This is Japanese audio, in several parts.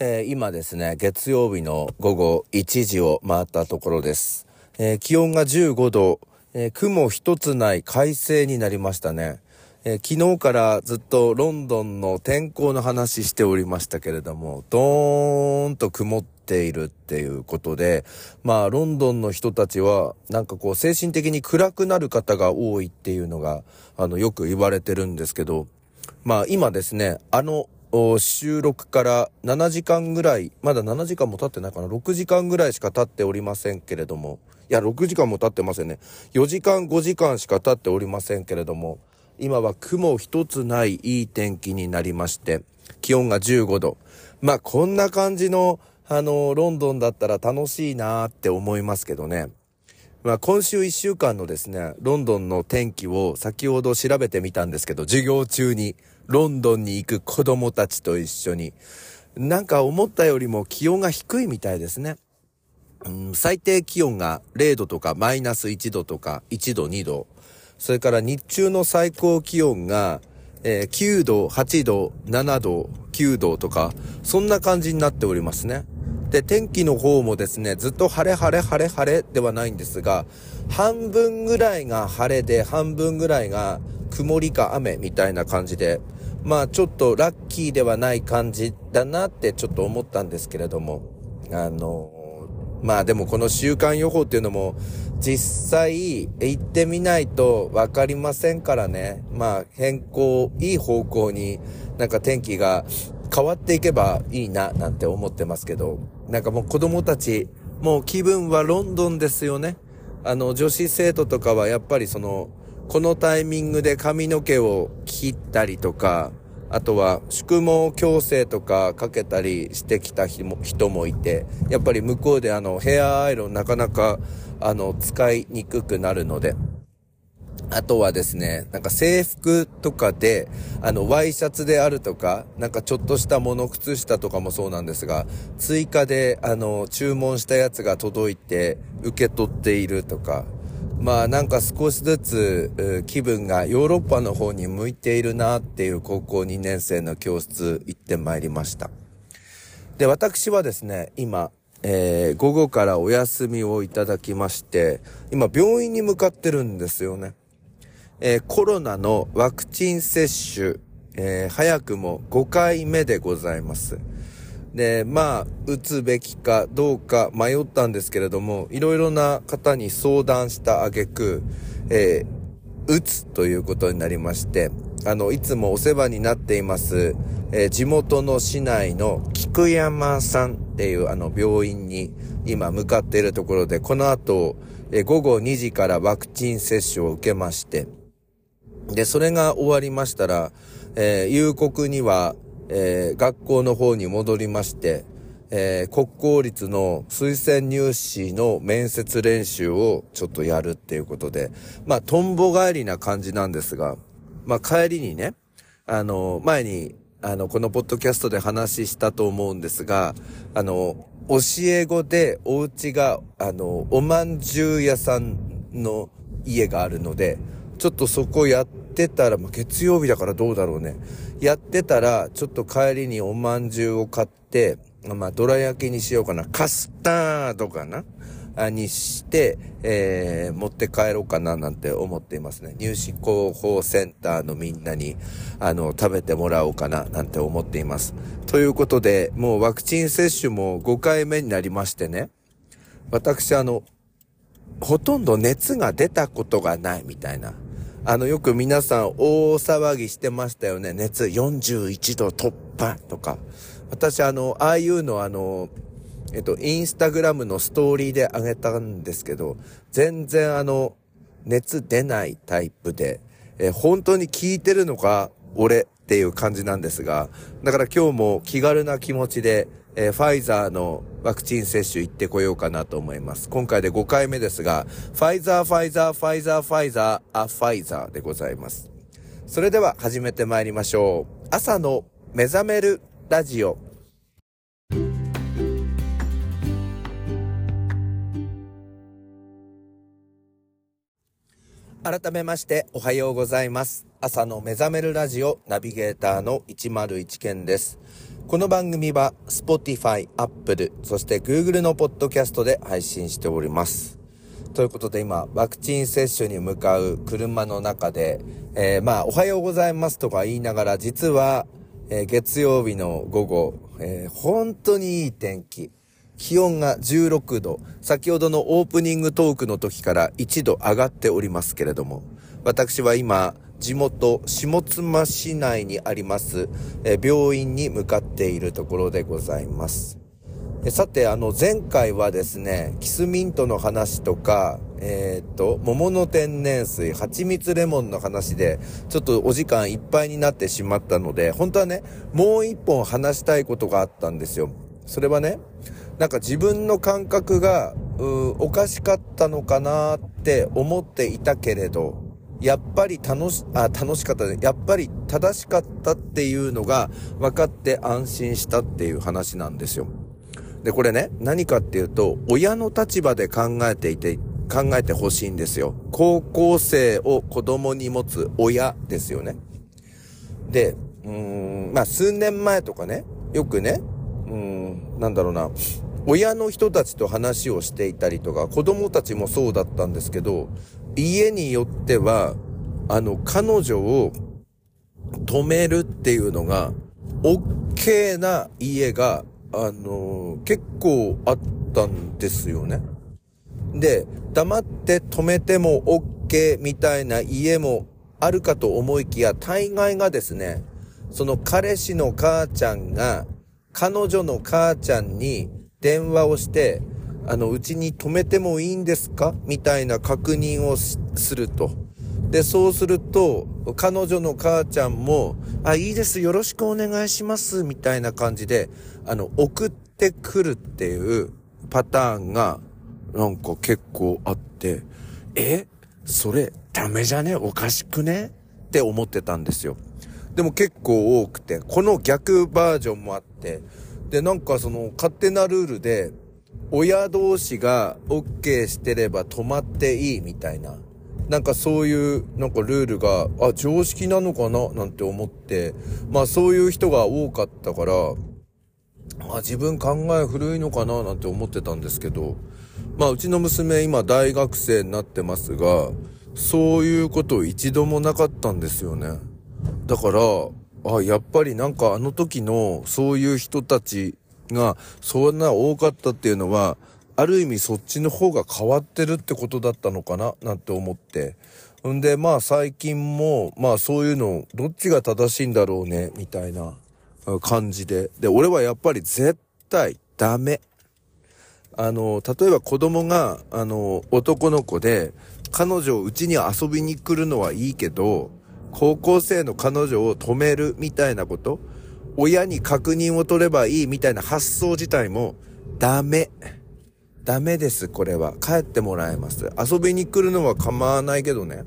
えー、今ですね、月曜日の午後1時を回ったところです。えー、気温が15度、えー、雲一つない快晴になりましたね。え昨日からずっとロンドンの天候の話しておりましたけれども、ドーンと曇っているっていうことで、まあ、ロンドンの人たちは、なんかこう、精神的に暗くなる方が多いっていうのが、あの、よく言われてるんですけど、まあ、今ですね、あの収録から7時間ぐらい、まだ7時間も経ってないかな、6時間ぐらいしか経っておりませんけれども、いや、6時間も経ってませんね。4時間、5時間しか経っておりませんけれども、今は雲一つないいい天気になりまして、気温が15度。まあ、こんな感じの、あの、ロンドンだったら楽しいなーって思いますけどね。まあ、今週1週間のですね、ロンドンの天気を先ほど調べてみたんですけど、授業中に。ロンドンに行く子供たちと一緒に。なんか思ったよりも気温が低いみたいですね。うん、最低気温が0度とかマイナス1度とか1度2度。それから日中の最高気温が、えー、9度、8度、7度、9度とか、そんな感じになっておりますね。で、天気の方もですね、ずっと晴れ晴れ晴れ晴れではないんですが、半分ぐらいが晴れで、半分ぐらいが曇りか雨みたいな感じで、まあちょっとラッキーではない感じだなってちょっと思ったんですけれども、あの、まあでもこの週間予報っていうのも実際行ってみないとわかりませんからね。まあ変更、いい方向になんか天気が変わっていけばいいななんて思ってますけど、なんかもう子供たち、もう気分はロンドンですよね。あの女子生徒とかはやっぱりそのこのタイミングで髪の毛を切ったりとか、あとは宿毛矯正とかかけたりしてきた人もいて、やっぱり向こうであのヘアアイロンなかなかあの使いにくくなるので、あとはですね、なんか制服とかで、あの、ワイシャツであるとか、なんかちょっとしたもの、靴下とかもそうなんですが、追加で、あの、注文したやつが届いて、受け取っているとか、まあなんか少しずつ気分がヨーロッパの方に向いているなっていう高校2年生の教室行ってまいりました。で、私はですね、今、えー、午後からお休みをいただきまして、今病院に向かってるんですよね。えー、コロナのワクチン接種、えー、早くも5回目でございます。で、まあ、打つべきかどうか迷ったんですけれども、いろいろな方に相談した挙句、えー、打つということになりまして、あの、いつもお世話になっています、えー、地元の市内の菊山さんっていうあの病院に今向かっているところで、この後、えー、午後2時からワクチン接種を受けまして、で、それが終わりましたら、えー、夕刻には、えー、学校の方に戻りまして、えー、国公立の推薦入試の面接練習をちょっとやるっていうことで、まあ、とんぼ帰りな感じなんですが、まあ、帰りにね、あの、前に、あの、このポッドキャストで話したと思うんですが、あの、教え子でお家が、あの、おまんじゅう屋さんの家があるので、ちょっとそこやってたら、まあ、月曜日だからどうだろうね。やってたら、ちょっと帰りにおまんじゅうを買って、まあ、どら焼きにしようかな。カスタードかな？にして、えー、持って帰ろうかななんて思っていますね。入試広報センターのみんなに、あの、食べてもらおうかななんて思っています。ということで、もうワクチン接種も5回目になりましてね。私、あの、ほとんど熱が出たことがないみたいな。あの、よく皆さん大騒ぎしてましたよね。熱41度突破とか。私、あの、ああいうのあの、えっと、インスタグラムのストーリーであげたんですけど、全然あの、熱出ないタイプで、え本当に効いてるのか、俺っていう感じなんですが、だから今日も気軽な気持ちで、えー、ファイザーのワクチン接種行ってこようかなと思います。今回で5回目ですが、ファイザー、ファイザー、ファイザー、ファイザー、あ、ファイザーでございます。それでは始めてまいりましょう。朝の目覚めるラジオ。改めましておはようございます。朝の目覚めるラジオナビゲーターの101件です。この番組は Spotify、Apple、そして Google のポッドキャストで配信しております。ということで今、ワクチン接種に向かう車の中で、えー、まあ、おはようございますとか言いながら、実は、えー、月曜日の午後、えー、本当にいい天気。気温が16度。先ほどのオープニングトークの時から1度上がっておりますけれども、私は今、地元下妻市内にあります、病院に向かっているところでございます。さて、あの、前回はですね、キスミントの話とか、えー、っと、桃の天然水、蜂蜜レモンの話で、ちょっとお時間いっぱいになってしまったので、本当はね、もう一本話したいことがあったんですよ。それはね、なんか自分の感覚が、おかしかったのかなって思っていたけれど、やっぱり楽し、あ、楽しかったね。やっぱり正しかったっていうのが分かって安心したっていう話なんですよ。で、これね、何かっていうと、親の立場で考えていて、考えてほしいんですよ。高校生を子供に持つ親ですよね。で、うーん、まあ数年前とかね、よくね、うーん、なんだろうな、親の人たちと話をしていたりとか、子供たちもそうだったんですけど、家によっては、あの、彼女を止めるっていうのが、OK な家が、あの結構あったんですよね。で、黙って止めても OK みたいな家もあるかと思いきや、大概がですね、その彼氏の母ちゃんが、彼女の母ちゃんに電話をして、あの、うちに泊めてもいいんですか？みたいな確認をすると。で、そうすると、彼女の母ちゃんも、あ、いいです、よろしくお願いします、みたいな感じで、あの、送ってくるっていうパターンが、なんか結構あって、え？それ、ダメじゃね？おかしくね？って思ってたんですよ。でも結構多くて、この逆バージョンもあって、で、なんかその勝手なルールで、親同士が OK してれば止まっていいみたいな。なんかそういう、なんかルールが、あ、常識なのかな？なんて思って、まあそういう人が多かったから、あ、自分考え古いのかな？なんて思ってたんですけど、まあうちの娘今大学生になってますが、そういうこと一度もなかったんですよね。だから、あ、やっぱりなんかあの時のそういう人たちがそんな多かったっていうのは、ある意味そっちの方が変わってるってことだったのかななんて思って。んで、まあ最近も、まあそういうの、どっちが正しいんだろうね、みたいな感じで。で、俺はやっぱり絶対ダメ。あの、例えば子供が、あの、男の子で、彼女をうちに遊びに来るのはいいけど、高校生の彼女を止めるみたいなこと、親に確認を取ればいいみたいな発想自体もダメ。ダメです、これは。帰ってもらえます。遊びに来るのは構わないけどね。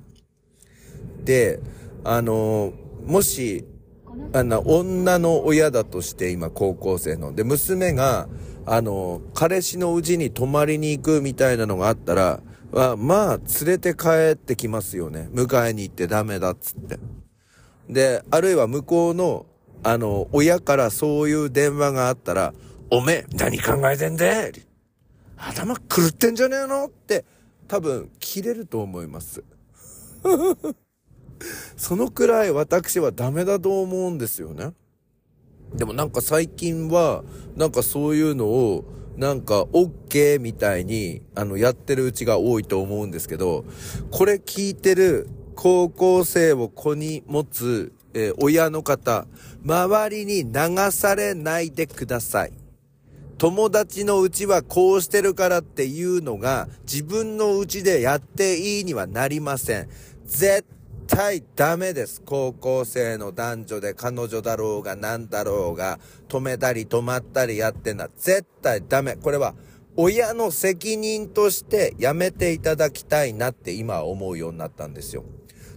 で、あの、もし、あの、女の親だとして今高校生の。で、娘が、あの、彼氏のうちに泊まりに行くみたいなのがあったら、は、まあ、連れて帰ってきますよね。迎えに行ってダメだっつって。で、あるいは向こうの、あの、親からそういう電話があったら、おめえ、何考えてんで頭狂ってんじゃねえの？って、多分、切れると思います。そのくらい私はダメだと思うんですよね。でもなんか最近は、なんかそういうのを、なんか、OK みたいに、あの、やってるうちが多いと思うんですけど、これ聞いてる高校生を子に持つ、えー、親の方、周りに流されないでください。友達のうちはこうしてるからっていうのが自分のうちでやっていいにはなりません。絶対ダメです。高校生の男女で彼女だろうが何だろうが、止めたり止まったりやってんの絶対ダメ。これは親の責任としてやめていただきたいなって今思うようになったんですよ。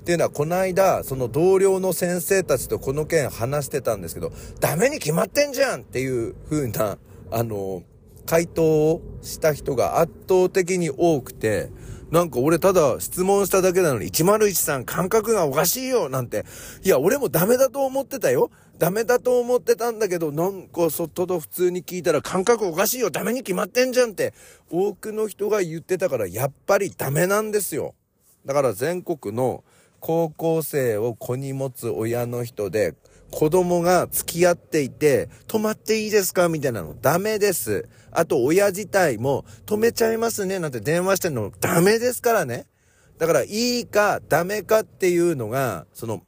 っていうのは、この間、その同僚の先生たちとこの件話してたんですけど、ダメに決まってんじゃんっていう風な、あの、回答をした人が圧倒的に多くて、なんか俺ただ質問しただけなのに101さん感覚がおかしいよなんて。いや、俺もダメだと思ってたよ。ダメだと思ってたんだけど、なんかそっとと普通に聞いたら感覚おかしいよ。ダメに決まってんじゃんって多くの人が言ってたからやっぱりダメなんですよ。だから全国の高校生を子に持つ親の人で子供が付き合っていて、止まっていいですか？みたいなのダメです。あと親自体も止めちゃいますねなんて電話してんのダメですからね。だからいいかダメかっていうのが、その、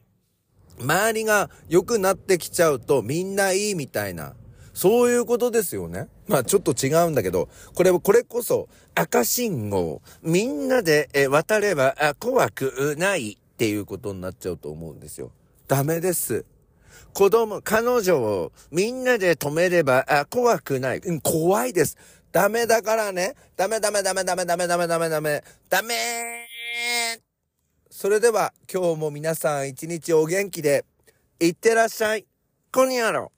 周りが良くなってきちゃうとみんないいみたいな。そういうことですよね。まあちょっと違うんだけど、これ、これこそ赤信号、みんなで渡れば怖くないっていうことになっちゃうと思うんですよ。ダメです。子供、彼女をみんなで止めれば、あ、怖くない。うん、怖いです。ダメだからね。ダメダメダメダメダメダメダメダメ。ダメそれでは今日も皆さん一日お元気で、いってらっしゃい。こんにゃろ。